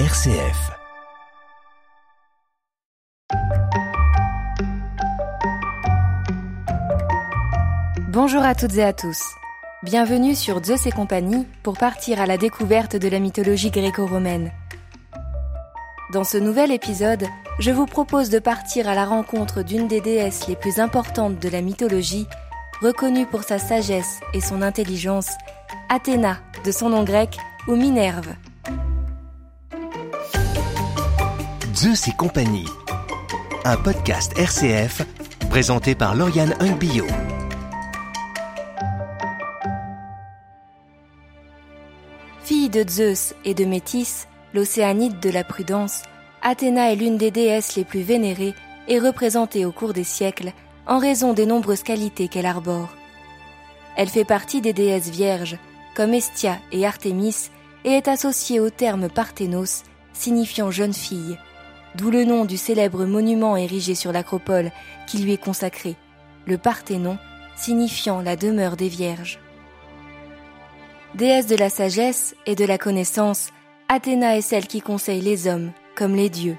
RCF. Bonjour à toutes et à tous. Bienvenue sur Zeus et compagnie pour partir à la découverte de la mythologie gréco-romaine. Dans ce nouvel épisode, je vous propose de partir à la rencontre d'une des déesses les plus importantes de la mythologie, reconnue pour sa sagesse et son intelligence, Athéna, de son nom grec, ou Minerve. Zeus et compagnie. Un podcast RCF présenté par Lauriane Hungbio. Fille de Zeus et de Métis, l'océanide de la prudence, Athéna est l'une des déesses les plus vénérées et représentées au cours des siècles en raison des nombreuses qualités qu'elle arbore. Elle fait partie des déesses vierges, comme Estia et Artémis, et est associée au terme Parthénos, signifiant jeune fille, d'où le nom du célèbre monument érigé sur l'acropole qui lui est consacré, le Parthénon, signifiant la demeure des vierges. Déesse de la sagesse et de la connaissance, Athéna est celle qui conseille les hommes comme les dieux.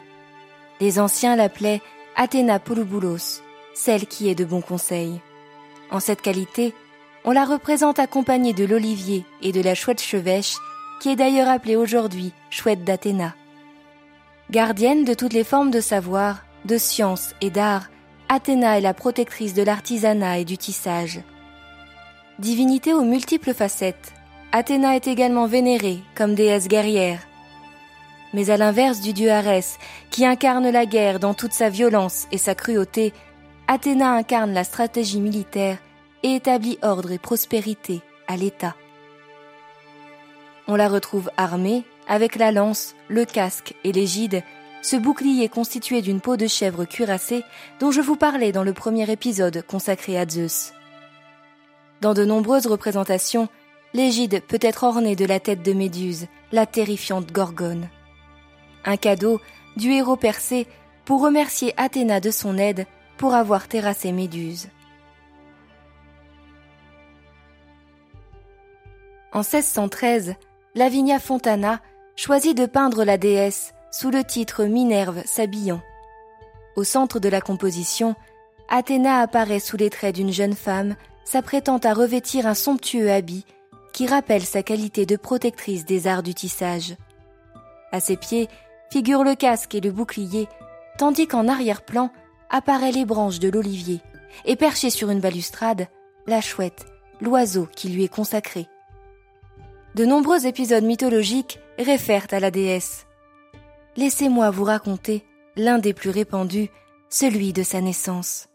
Les anciens l'appelaient Athéna Pouluboulos, celle qui est de bons conseils. En cette qualité, on la représente accompagnée de l'olivier et de la chouette chevêche, qui est d'ailleurs appelée aujourd'hui chouette d'Athéna. Gardienne de toutes les formes de savoir, de science et d'art, Athéna est la protectrice de l'artisanat et du tissage. Divinité aux multiples facettes, Athéna est également vénérée comme déesse guerrière. Mais à l'inverse du dieu Arès, qui incarne la guerre dans toute sa violence et sa cruauté, Athéna incarne la stratégie militaire et établit ordre et prospérité à l'État. On la retrouve armée, avec la lance, le casque et l'égide, ce bouclier constitué d'une peau de chèvre cuirassée dont je vous parlais dans le premier épisode consacré à Zeus. Dans de nombreuses représentations, l'égide peut être ornée de la tête de Méduse, la terrifiante Gorgone. Un cadeau du héros percé pour remercier Athéna de son aide pour avoir terrassé Méduse. En 1613, Lavinia Fontana choisit de peindre la déesse sous le titre Minerve s'habillant. Au centre de la composition, Athéna apparaît sous les traits d'une jeune femme s'apprêtant à revêtir un somptueux habit qui rappelle sa qualité de protectrice des arts du tissage. À ses pieds figurent le casque et le bouclier, tandis qu'en arrière-plan apparaît les branches de l'olivier, et perché sur une balustrade, la chouette, l'oiseau qui lui est consacré. De nombreux épisodes mythologiques réfèrent à la déesse. Laissez-moi vous raconter l'un des plus répandus, celui de sa naissance.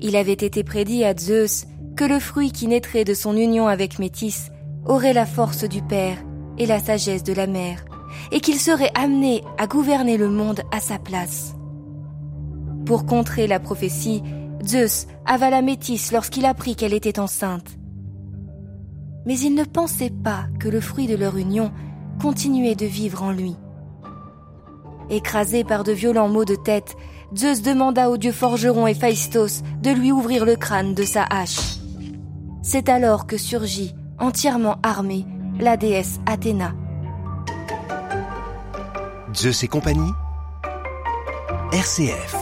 Il avait été prédit à Zeus que le fruit qui naîtrait de son union avec Métis aurait la force du père et la sagesse de la mère, et qu'il serait amené à gouverner le monde à sa place. Pour contrer la prophétie, Zeus avala Métis lorsqu'il apprit qu'elle était enceinte. Mais il ne pensait pas que le fruit de leur union continuait de vivre en lui. Écrasé par de violents maux de tête, Zeus demanda au dieu forgeron Héphaïstos de lui ouvrir le crâne de sa hache. C'est alors que surgit, entièrement armée, la déesse Athéna. Zeus et compagnie. RCF.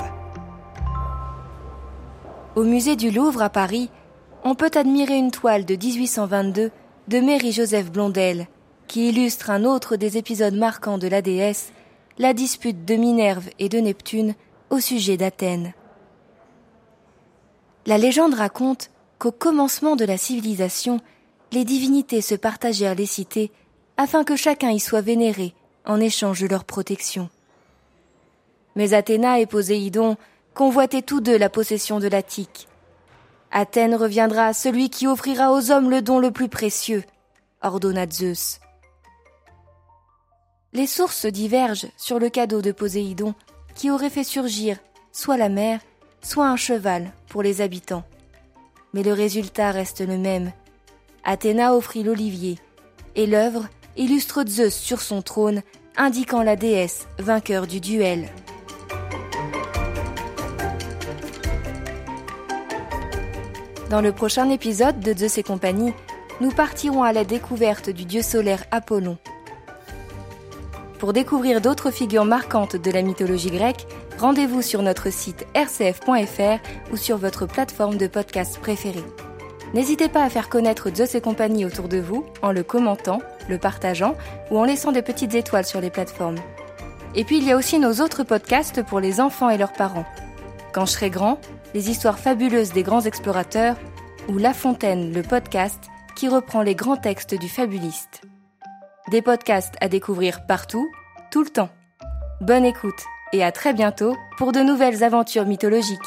Au musée du Louvre à Paris, on peut admirer une toile de 1822 de Mary-Joseph Blondel, qui illustre un autre des épisodes marquants de la déesse, la dispute de Minerve et de Neptune au sujet d'Athènes. La légende raconte qu'au commencement de la civilisation, les divinités se partagèrent les cités afin que chacun y soit vénéré en échange de leur protection. Mais Athéna et Poséidon convoitaient tous deux la possession de l'Attique. Athènes reviendra à celui qui offrira aux hommes le don le plus précieux, ordonna Zeus. Les sources divergent sur le cadeau de Poséidon qui aurait fait surgir soit la mer, soit un cheval pour les habitants. Mais le résultat reste le même. Athéna offrit l'olivier, et l'œuvre illustre Zeus sur son trône, indiquant la déesse vainqueur du duel. Dans le prochain épisode de Zeus et compagnie, nous partirons à la découverte du dieu solaire Apollon. Pour découvrir d'autres figures marquantes de la mythologie grecque, rendez-vous sur notre site rcf.fr ou sur votre plateforme de podcast préférée. N'hésitez pas à faire connaître Zeus et compagnie autour de vous en le commentant, le partageant ou en laissant des petites étoiles sur les plateformes. Et puis il y a aussi nos autres podcasts pour les enfants et leurs parents. Quand je serai grand, les histoires fabuleuses des grands explorateurs ou La Fontaine, le podcast qui reprend les grands textes du fabuliste. Des podcasts à découvrir partout, tout le temps. Bonne écoute et à très bientôt pour de nouvelles aventures mythologiques.